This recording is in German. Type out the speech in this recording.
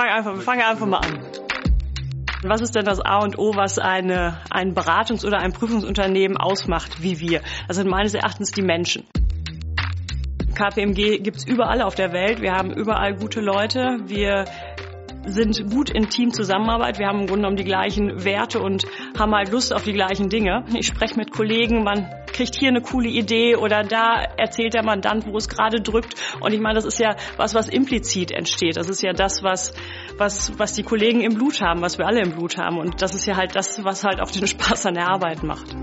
Fang einfach, wir fangen einfach mal an. Was ist denn das A und O, was eine, ein Beratungs- oder ein Prüfungsunternehmen ausmacht, wie wir? Das sind meines Erachtens die Menschen. KPMG gibt's überall auf der Welt. Wir haben überall gute Leute. Wir sind gut in Teamzusammenarbeit. Wir haben im Grunde genommen die gleichen Werte und haben halt Lust auf die gleichen Dinge. Ich spreche mit Kollegen, man kriegt hier eine coole Idee oder da erzählt der Mandant, wo es gerade drückt. Und ich meine, das ist ja was, was implizit entsteht. Das ist ja das, was, was, was die Kollegen im Blut haben, was wir alle im Blut haben. Und das ist ja halt das, was halt auch den Spaß an der Arbeit macht.